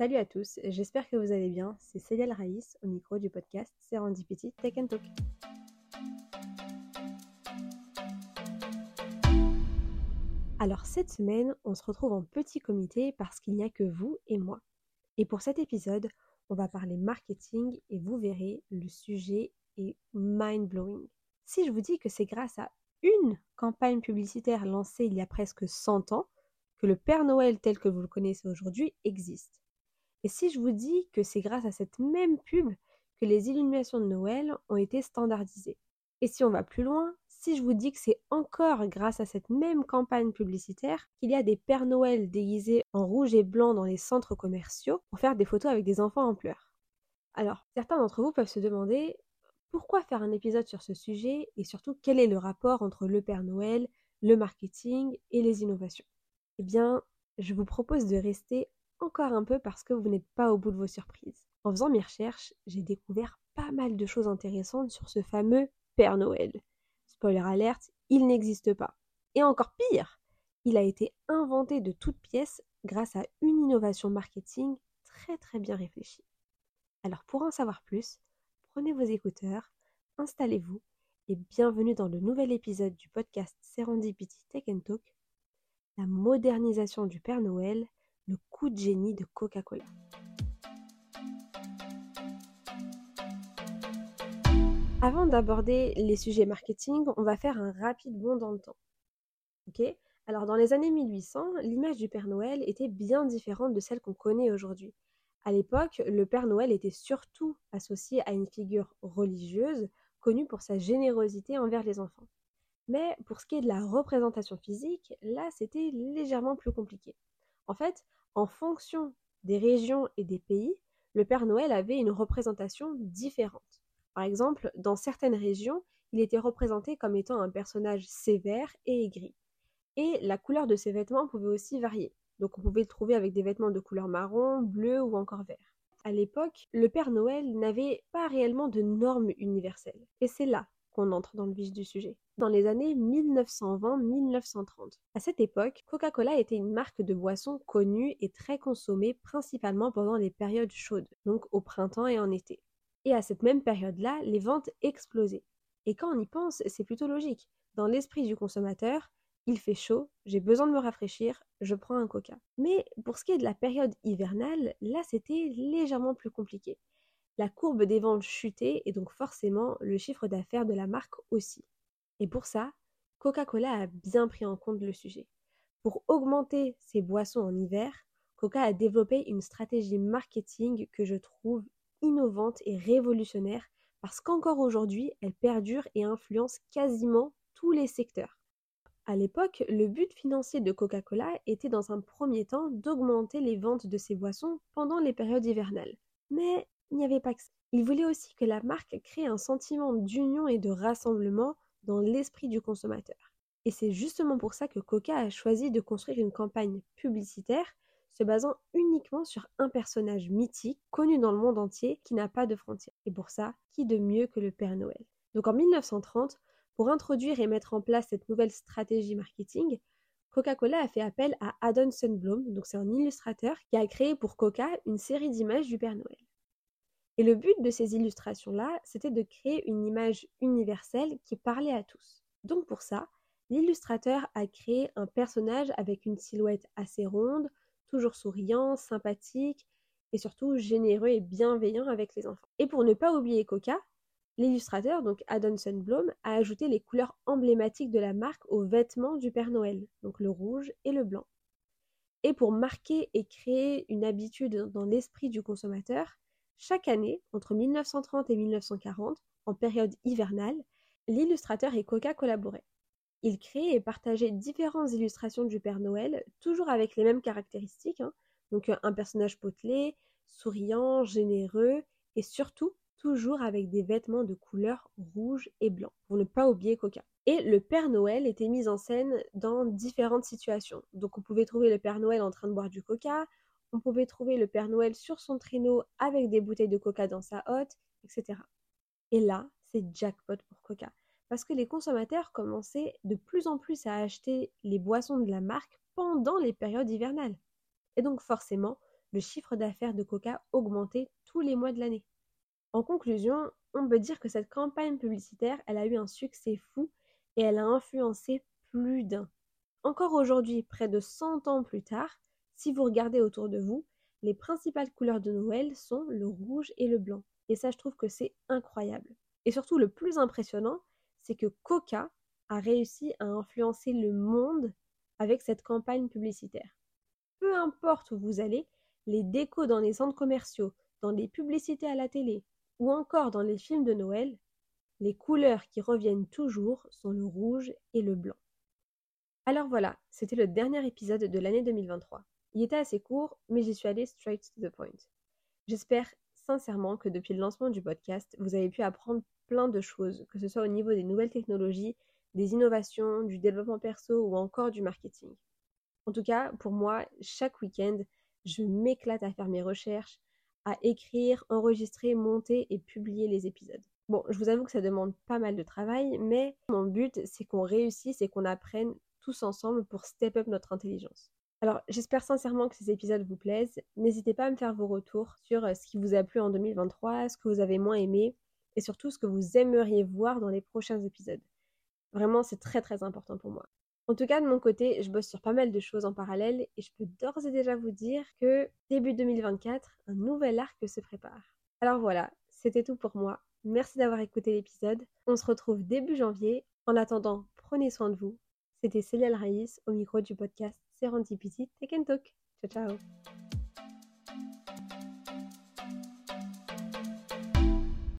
Salut à tous, j'espère que vous allez bien. C'est Célia Raïs au micro du podcast Serendipity Tech and Talk. Alors cette semaine, on se retrouve en petit comité parce qu'il n'y a que vous et moi. Et pour cet épisode, on va parler marketing et vous verrez, le sujet est mind-blowing. Si je vous dis que c'est grâce à une campagne publicitaire lancée il y a presque 100 ans que le Père Noël tel que vous le connaissez aujourd'hui existe. Et si je vous dis que c'est grâce à cette même pub que les illuminations de Noël ont été standardisées? Et si on va plus loin, si je vous dis que c'est encore grâce à cette même campagne publicitaire qu'il y a des Pères Noël déguisés en rouge et blanc dans les centres commerciaux pour faire des photos avec des enfants en pleurs? Alors, certains d'entre vous peuvent se demander pourquoi faire un épisode sur ce sujet et surtout quel est le rapport entre le Père Noël, le marketing et les innovations? Eh bien, je vous propose de rester encore un peu parce que vous n'êtes pas au bout de vos surprises. En faisant mes recherches, j'ai découvert pas mal de choses intéressantes sur ce fameux Père Noël. Spoiler alerte, il n'existe pas. Et encore pire, il a été inventé de toutes pièces grâce à une innovation marketing très très bien réfléchie. Alors pour en savoir plus, prenez vos écouteurs, installez-vous et bienvenue dans le nouvel épisode du podcast Serendipity Tech Talk, la modernisation du Père Noël le coup de génie de Coca-Cola. Avant d'aborder les sujets marketing, on va faire un rapide bond dans le temps. Ok? Alors dans les années 1800, l'image du Père Noël était bien différente de celle qu'on connaît aujourd'hui. À l'époque, le Père Noël était surtout associé à une figure religieuse connue pour sa générosité envers les enfants. Mais pour ce qui est de la représentation physique, là c'était légèrement plus compliqué. En fait, en fonction des régions et des pays, le Père Noël avait une représentation différente. Par exemple, dans certaines régions, il était représenté comme étant un personnage sévère et aigri. Et la couleur de ses vêtements pouvait aussi varier. Donc on pouvait le trouver avec des vêtements de couleur marron, bleu ou encore vert. À l'époque, le Père Noël n'avait pas réellement de normes universelles. Et c'est là entre dans le vif du sujet. Dans les années 1920-1930. À cette époque, Coca-Cola était une marque de boisson connue et très consommée principalement pendant les périodes chaudes, donc au printemps et en été. Et à cette même période-là, les ventes explosaient. Et quand on y pense, c'est plutôt logique. Dans l'esprit du consommateur, il fait chaud, j'ai besoin de me rafraîchir, je prends un coca. Mais pour ce qui est de la période hivernale, là c'était légèrement plus compliqué la courbe des ventes chutait et donc forcément le chiffre d'affaires de la marque aussi. Et pour ça, Coca-Cola a bien pris en compte le sujet. Pour augmenter ses boissons en hiver, Coca a développé une stratégie marketing que je trouve innovante et révolutionnaire parce qu'encore aujourd'hui, elle perdure et influence quasiment tous les secteurs. À l'époque, le but financier de Coca-Cola était dans un premier temps d'augmenter les ventes de ses boissons pendant les périodes hivernales. Mais il n'y avait pas que ça. Il voulait aussi que la marque crée un sentiment d'union et de rassemblement dans l'esprit du consommateur. Et c'est justement pour ça que Coca a choisi de construire une campagne publicitaire se basant uniquement sur un personnage mythique connu dans le monde entier qui n'a pas de frontières. Et pour ça, qui de mieux que le Père Noël? Donc en 1930, pour introduire et mettre en place cette nouvelle stratégie marketing, Coca-Cola a fait appel à Adon Sundblom, donc c'est un illustrateur qui a créé pour Coca une série d'images du Père Noël. Et le but de ces illustrations-là, c'était de créer une image universelle qui parlait à tous. Donc pour ça, l'illustrateur a créé un personnage avec une silhouette assez ronde, toujours souriant, sympathique et surtout généreux et bienveillant avec les enfants. Et pour ne pas oublier Coca, l'illustrateur, donc Adon Blom, a ajouté les couleurs emblématiques de la marque aux vêtements du Père Noël, donc le rouge et le blanc. Et pour marquer et créer une habitude dans l'esprit du consommateur, chaque année, entre 1930 et 1940, en période hivernale, l'illustrateur et Coca collaboraient. Ils créaient et partageaient différentes illustrations du Père Noël, toujours avec les mêmes caractéristiques, hein. donc euh, un personnage potelé, souriant, généreux, et surtout toujours avec des vêtements de couleur rouge et blanc, pour ne pas oublier Coca. Et le Père Noël était mis en scène dans différentes situations. Donc on pouvait trouver le Père Noël en train de boire du Coca, on pouvait trouver le Père Noël sur son traîneau avec des bouteilles de coca dans sa hotte, etc. Et là, c'est jackpot pour Coca, parce que les consommateurs commençaient de plus en plus à acheter les boissons de la marque pendant les périodes hivernales. Et donc forcément, le chiffre d'affaires de Coca augmentait tous les mois de l'année. En conclusion, on peut dire que cette campagne publicitaire, elle a eu un succès fou et elle a influencé plus d'un. Encore aujourd'hui, près de 100 ans plus tard, si vous regardez autour de vous, les principales couleurs de Noël sont le rouge et le blanc. Et ça, je trouve que c'est incroyable. Et surtout, le plus impressionnant, c'est que Coca a réussi à influencer le monde avec cette campagne publicitaire. Peu importe où vous allez, les décos dans les centres commerciaux, dans les publicités à la télé ou encore dans les films de Noël, les couleurs qui reviennent toujours sont le rouge et le blanc. Alors voilà, c'était le dernier épisode de l'année 2023. Il était assez court, mais j'y suis allée straight to the point. J'espère sincèrement que depuis le lancement du podcast, vous avez pu apprendre plein de choses, que ce soit au niveau des nouvelles technologies, des innovations, du développement perso ou encore du marketing. En tout cas, pour moi, chaque week-end, je m'éclate à faire mes recherches, à écrire, enregistrer, monter et publier les épisodes. Bon, je vous avoue que ça demande pas mal de travail, mais mon but, c'est qu'on réussisse et qu'on apprenne tous ensemble pour step up notre intelligence. Alors, j'espère sincèrement que ces épisodes vous plaisent. N'hésitez pas à me faire vos retours sur euh, ce qui vous a plu en 2023, ce que vous avez moins aimé et surtout ce que vous aimeriez voir dans les prochains épisodes. Vraiment, c'est très très important pour moi. En tout cas, de mon côté, je bosse sur pas mal de choses en parallèle et je peux d'ores et déjà vous dire que début 2024, un nouvel arc se prépare. Alors voilà, c'était tout pour moi. Merci d'avoir écouté l'épisode. On se retrouve début janvier. En attendant, prenez soin de vous. C'était Célia Raïs au micro du podcast Serendipity Take and Talk. Ciao ciao